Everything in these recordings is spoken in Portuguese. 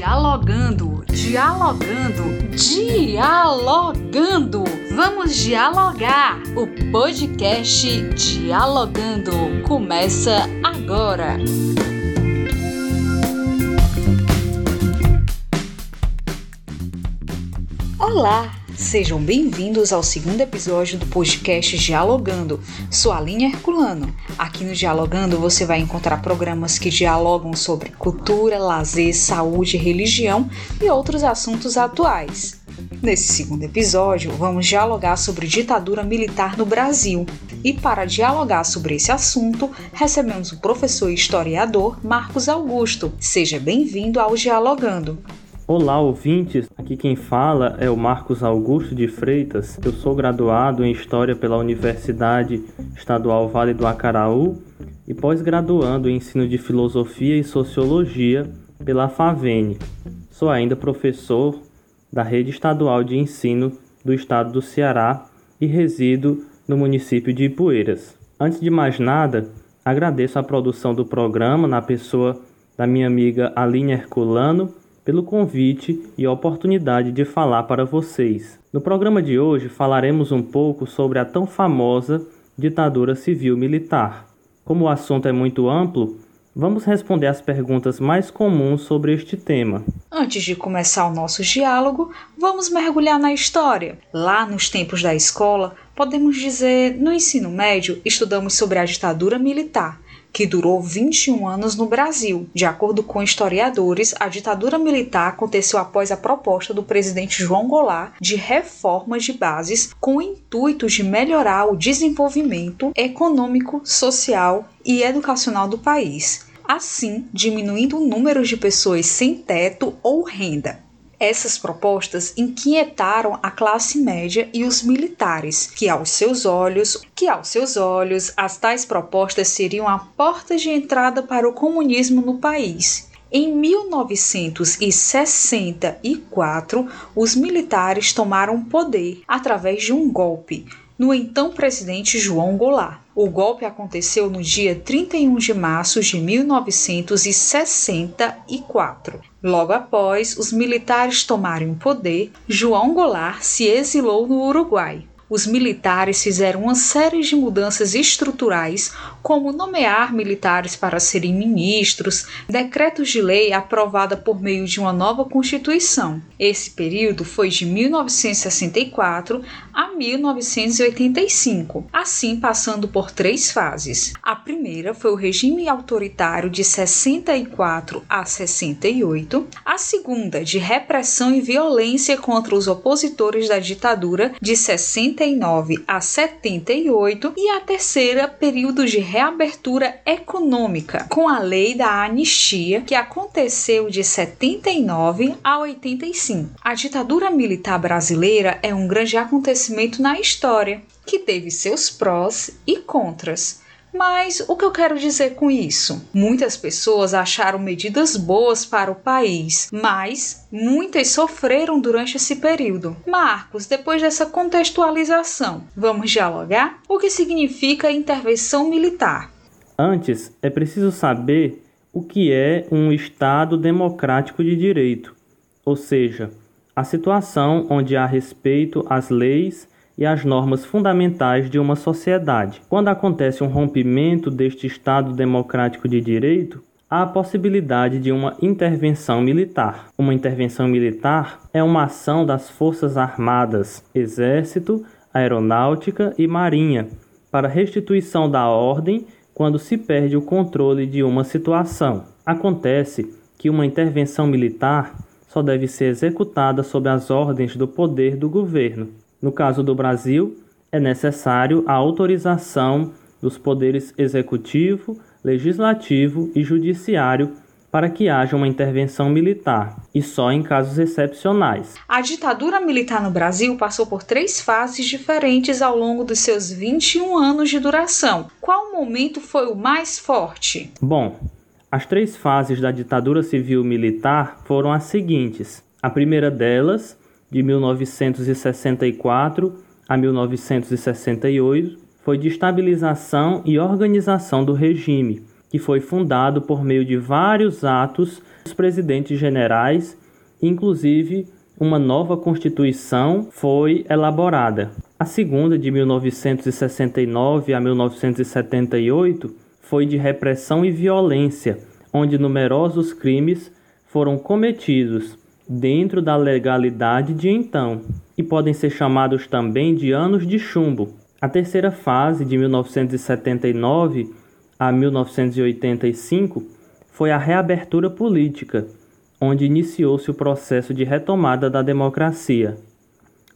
Dialogando, dialogando, dialogando. Vamos dialogar. O podcast Dialogando começa agora. Olá, sejam bem-vindos ao segundo episódio do podcast Dialogando. Sou a Herculano. Aqui no Dialogando você vai encontrar programas que dialogam sobre cultura, lazer, saúde, religião e outros assuntos atuais. Nesse segundo episódio, vamos dialogar sobre ditadura militar no Brasil. E para dialogar sobre esse assunto, recebemos o professor e historiador Marcos Augusto. Seja bem-vindo ao Dialogando. Olá, ouvintes. Aqui quem fala é o Marcos Augusto de Freitas. Eu sou graduado em História pela Universidade Estadual Vale do Acaraú e pós-graduando em Ensino de Filosofia e Sociologia pela FAVENE. Sou ainda professor da Rede Estadual de Ensino do Estado do Ceará e resido no município de Ipueiras. Antes de mais nada, agradeço a produção do programa na pessoa da minha amiga Aline Herculano pelo convite e oportunidade de falar para vocês. No programa de hoje falaremos um pouco sobre a tão famosa ditadura civil-militar. Como o assunto é muito amplo, vamos responder as perguntas mais comuns sobre este tema. Antes de começar o nosso diálogo, vamos mergulhar na história. Lá nos tempos da escola, podemos dizer, no ensino médio, estudamos sobre a ditadura militar que durou 21 anos no Brasil. De acordo com historiadores, a ditadura militar aconteceu após a proposta do presidente João Goulart de reformas de bases com o intuito de melhorar o desenvolvimento econômico, social e educacional do país, assim diminuindo o número de pessoas sem teto ou renda. Essas propostas inquietaram a classe média e os militares, que aos seus olhos, que aos seus olhos, as tais propostas seriam a porta de entrada para o comunismo no país. Em 1964, os militares tomaram poder através de um golpe no então presidente João Goulart. O golpe aconteceu no dia 31 de março de 1964. Logo após os militares tomarem o poder, João Goulart se exilou no Uruguai os militares fizeram uma série de mudanças estruturais, como nomear militares para serem ministros, decretos de lei aprovada por meio de uma nova Constituição. Esse período foi de 1964 a 1985, assim passando por três fases. A primeira foi o regime autoritário de 64 a 68, a segunda de repressão e violência contra os opositores da ditadura de 60 69 a 78 e a terceira período de reabertura econômica com a lei da anistia que aconteceu de 79 a 85. A ditadura militar brasileira é um grande acontecimento na história que teve seus prós e contras. Mas o que eu quero dizer com isso? Muitas pessoas acharam medidas boas para o país, mas muitas sofreram durante esse período. Marcos, depois dessa contextualização, vamos dialogar? O que significa intervenção militar? Antes, é preciso saber o que é um Estado democrático de direito, ou seja, a situação onde há respeito às leis e as normas fundamentais de uma sociedade. Quando acontece um rompimento deste Estado democrático de direito, há a possibilidade de uma intervenção militar. Uma intervenção militar é uma ação das Forças Armadas, Exército, Aeronáutica e Marinha para restituição da ordem quando se perde o controle de uma situação. Acontece que uma intervenção militar só deve ser executada sob as ordens do poder do governo. No caso do Brasil, é necessário a autorização dos poderes executivo, legislativo e judiciário para que haja uma intervenção militar, e só em casos excepcionais. A ditadura militar no Brasil passou por três fases diferentes ao longo dos seus 21 anos de duração. Qual momento foi o mais forte? Bom, as três fases da ditadura civil-militar foram as seguintes. A primeira delas de 1964 a 1968 foi de estabilização e organização do regime, que foi fundado por meio de vários atos dos presidentes generais, inclusive uma nova Constituição foi elaborada. A segunda, de 1969 a 1978, foi de repressão e violência, onde numerosos crimes foram cometidos dentro da legalidade de então e podem ser chamados também de anos de chumbo. A terceira fase, de 1979 a 1985, foi a reabertura política, onde iniciou-se o processo de retomada da democracia.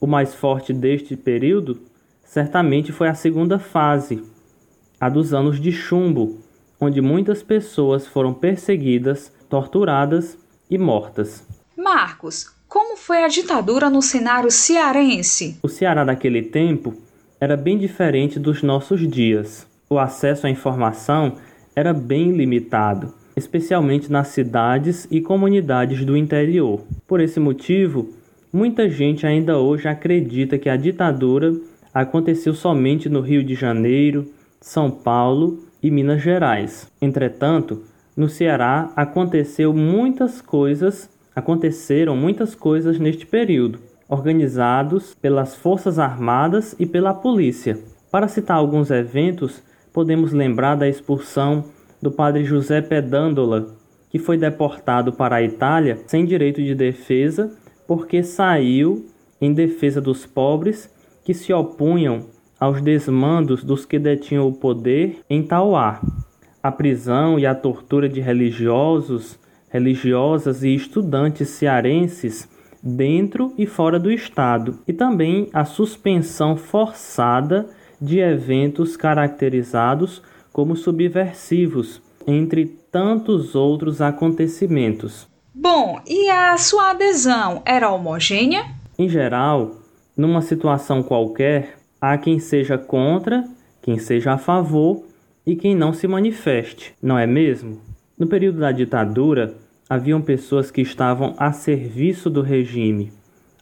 O mais forte deste período certamente foi a segunda fase, a dos anos de chumbo, onde muitas pessoas foram perseguidas, torturadas e mortas. Marcos, como foi a ditadura no cenário cearense? O Ceará daquele tempo era bem diferente dos nossos dias. O acesso à informação era bem limitado, especialmente nas cidades e comunidades do interior. Por esse motivo, muita gente ainda hoje acredita que a ditadura aconteceu somente no Rio de Janeiro, São Paulo e Minas Gerais. Entretanto, no Ceará aconteceu muitas coisas, aconteceram muitas coisas neste período, organizados pelas Forças Armadas e pela polícia. Para citar alguns eventos, podemos lembrar da expulsão do padre José Pedândola, que foi deportado para a Itália sem direito de defesa porque saiu em defesa dos pobres que se opunham aos desmandos dos que detinham o poder em Tauá a prisão e a tortura de religiosos, religiosas e estudantes cearenses dentro e fora do estado, e também a suspensão forçada de eventos caracterizados como subversivos, entre tantos outros acontecimentos. Bom, e a sua adesão era homogênea? Em geral, numa situação qualquer, há quem seja contra, quem seja a favor e quem não se manifeste, não é mesmo? No período da ditadura, haviam pessoas que estavam a serviço do regime.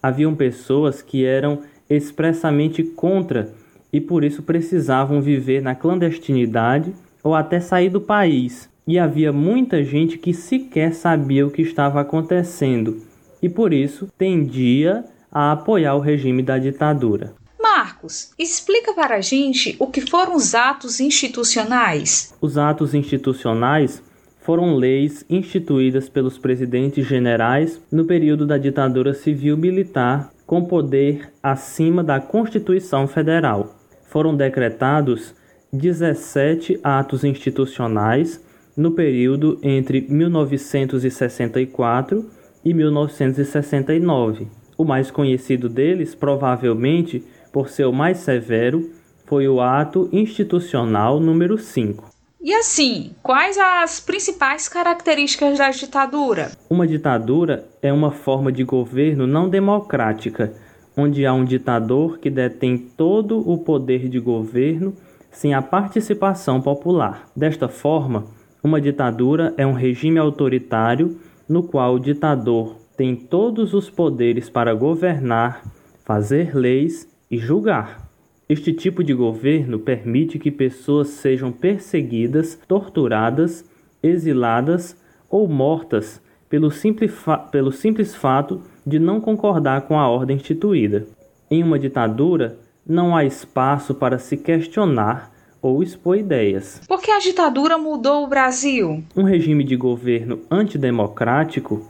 Haviam pessoas que eram expressamente contra e por isso precisavam viver na clandestinidade ou até sair do país. E havia muita gente que sequer sabia o que estava acontecendo e por isso tendia a apoiar o regime da ditadura. Marcos, explica para a gente o que foram os atos institucionais. Os atos institucionais foram leis instituídas pelos presidentes generais no período da ditadura civil-militar, com poder acima da Constituição Federal. Foram decretados 17 atos institucionais no período entre 1964 e 1969. O mais conhecido deles, provavelmente, por ser o mais severo, foi o ato institucional número 5. E assim, quais as principais características da ditadura? Uma ditadura é uma forma de governo não democrática, onde há um ditador que detém todo o poder de governo sem a participação popular. Desta forma, uma ditadura é um regime autoritário no qual o ditador tem todos os poderes para governar, fazer leis e julgar. Este tipo de governo permite que pessoas sejam perseguidas, torturadas, exiladas ou mortas pelo simples, pelo simples fato de não concordar com a ordem instituída. Em uma ditadura, não há espaço para se questionar ou expor ideias. Por que a ditadura mudou o Brasil? Um regime de governo antidemocrático,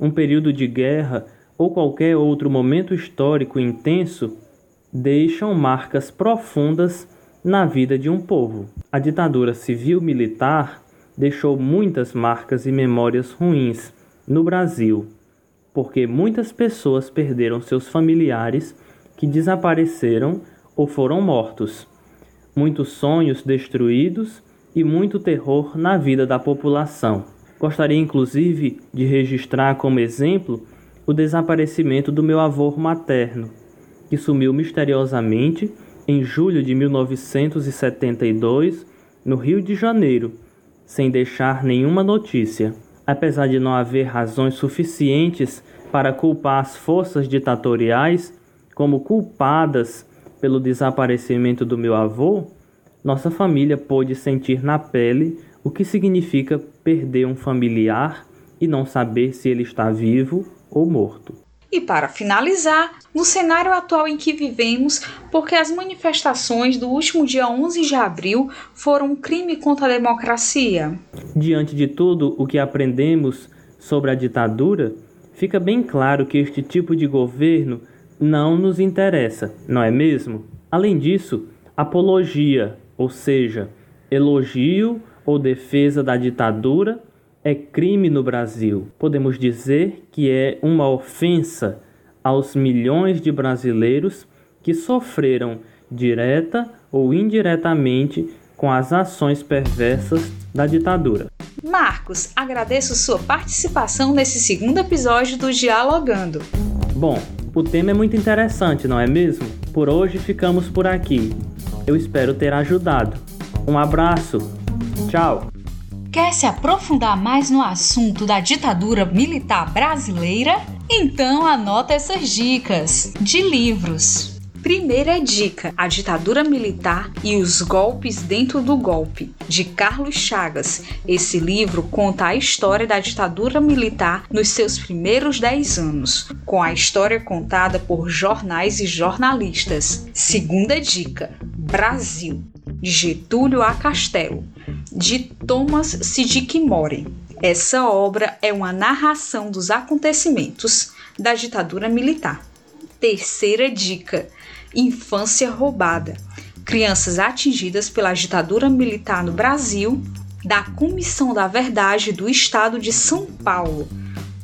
um período de guerra ou qualquer outro momento histórico intenso deixam marcas profundas na vida de um povo. A ditadura civil-militar deixou muitas marcas e memórias ruins no Brasil, porque muitas pessoas perderam seus familiares que desapareceram ou foram mortos, muitos sonhos destruídos e muito terror na vida da população. Gostaria inclusive de registrar como exemplo o desaparecimento do meu avô materno, que sumiu misteriosamente em julho de 1972 no Rio de Janeiro, sem deixar nenhuma notícia. Apesar de não haver razões suficientes para culpar as forças ditatoriais como culpadas pelo desaparecimento do meu avô, nossa família pôde sentir na pele o que significa perder um familiar e não saber se ele está vivo ou morto. E para finalizar, no cenário atual em que vivemos, porque as manifestações do último dia 11 de abril foram um crime contra a democracia. Diante de tudo o que aprendemos sobre a ditadura, fica bem claro que este tipo de governo não nos interessa, não é mesmo? Além disso, apologia, ou seja, elogio ou defesa da ditadura, é crime no Brasil. Podemos dizer que é uma ofensa aos milhões de brasileiros que sofreram direta ou indiretamente com as ações perversas da ditadura. Marcos, agradeço sua participação nesse segundo episódio do Dialogando. Bom, o tema é muito interessante, não é mesmo? Por hoje ficamos por aqui. Eu espero ter ajudado. Um abraço. Tchau. Quer se aprofundar mais no assunto da ditadura militar brasileira? Então anota essas dicas de livros. Primeira dica: A ditadura militar e os golpes dentro do golpe, de Carlos Chagas. Esse livro conta a história da ditadura militar nos seus primeiros 10 anos, com a história contada por jornais e jornalistas. Segunda dica: Brasil, de Getúlio a Castelo, de Thomas Siddiq More. Essa obra é uma narração dos acontecimentos da ditadura militar. Terceira dica: Infância Roubada. Crianças atingidas pela ditadura militar no Brasil, da Comissão da Verdade do Estado de São Paulo,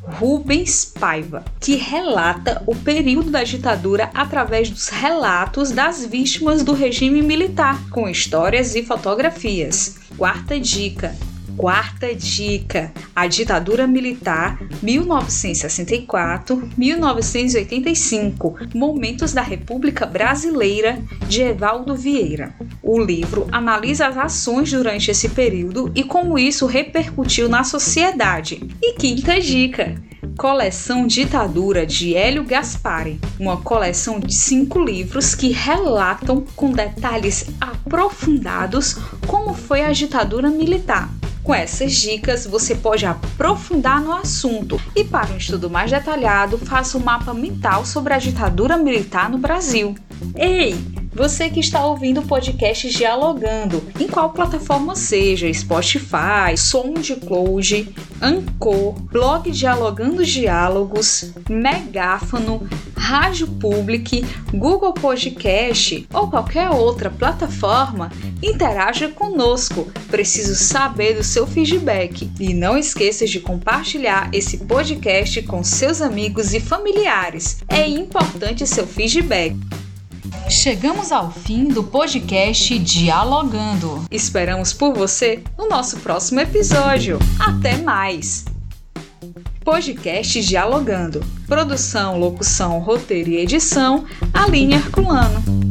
Rubens Paiva, que relata o período da ditadura através dos relatos das vítimas do regime militar, com histórias e fotografias. Quarta dica: Quarta dica: a ditadura militar 1964-1985, Momentos da República Brasileira de Evaldo Vieira. O livro analisa as ações durante esse período e como isso repercutiu na sociedade. E quinta dica: Coleção Ditadura de Hélio Gaspari, uma coleção de cinco livros que relatam com detalhes aprofundados como foi a ditadura militar. Com essas dicas, você pode aprofundar no assunto e, para um estudo mais detalhado, faça um mapa mental sobre a ditadura militar no Brasil. Ei! Você que está ouvindo o podcast Dialogando, em qual plataforma seja, Spotify, SoundCloud, Anchor, Blog Dialogando Diálogos, Megáfono, Rádio Public, Google Podcast ou qualquer outra plataforma, interaja conosco. Preciso saber do seu feedback e não esqueça de compartilhar esse podcast com seus amigos e familiares. É importante seu feedback. Chegamos ao fim do podcast Dialogando. Esperamos por você no nosso próximo episódio. Até mais! Podcast Dialogando. Produção, locução, roteiro e edição, Aline Herculano.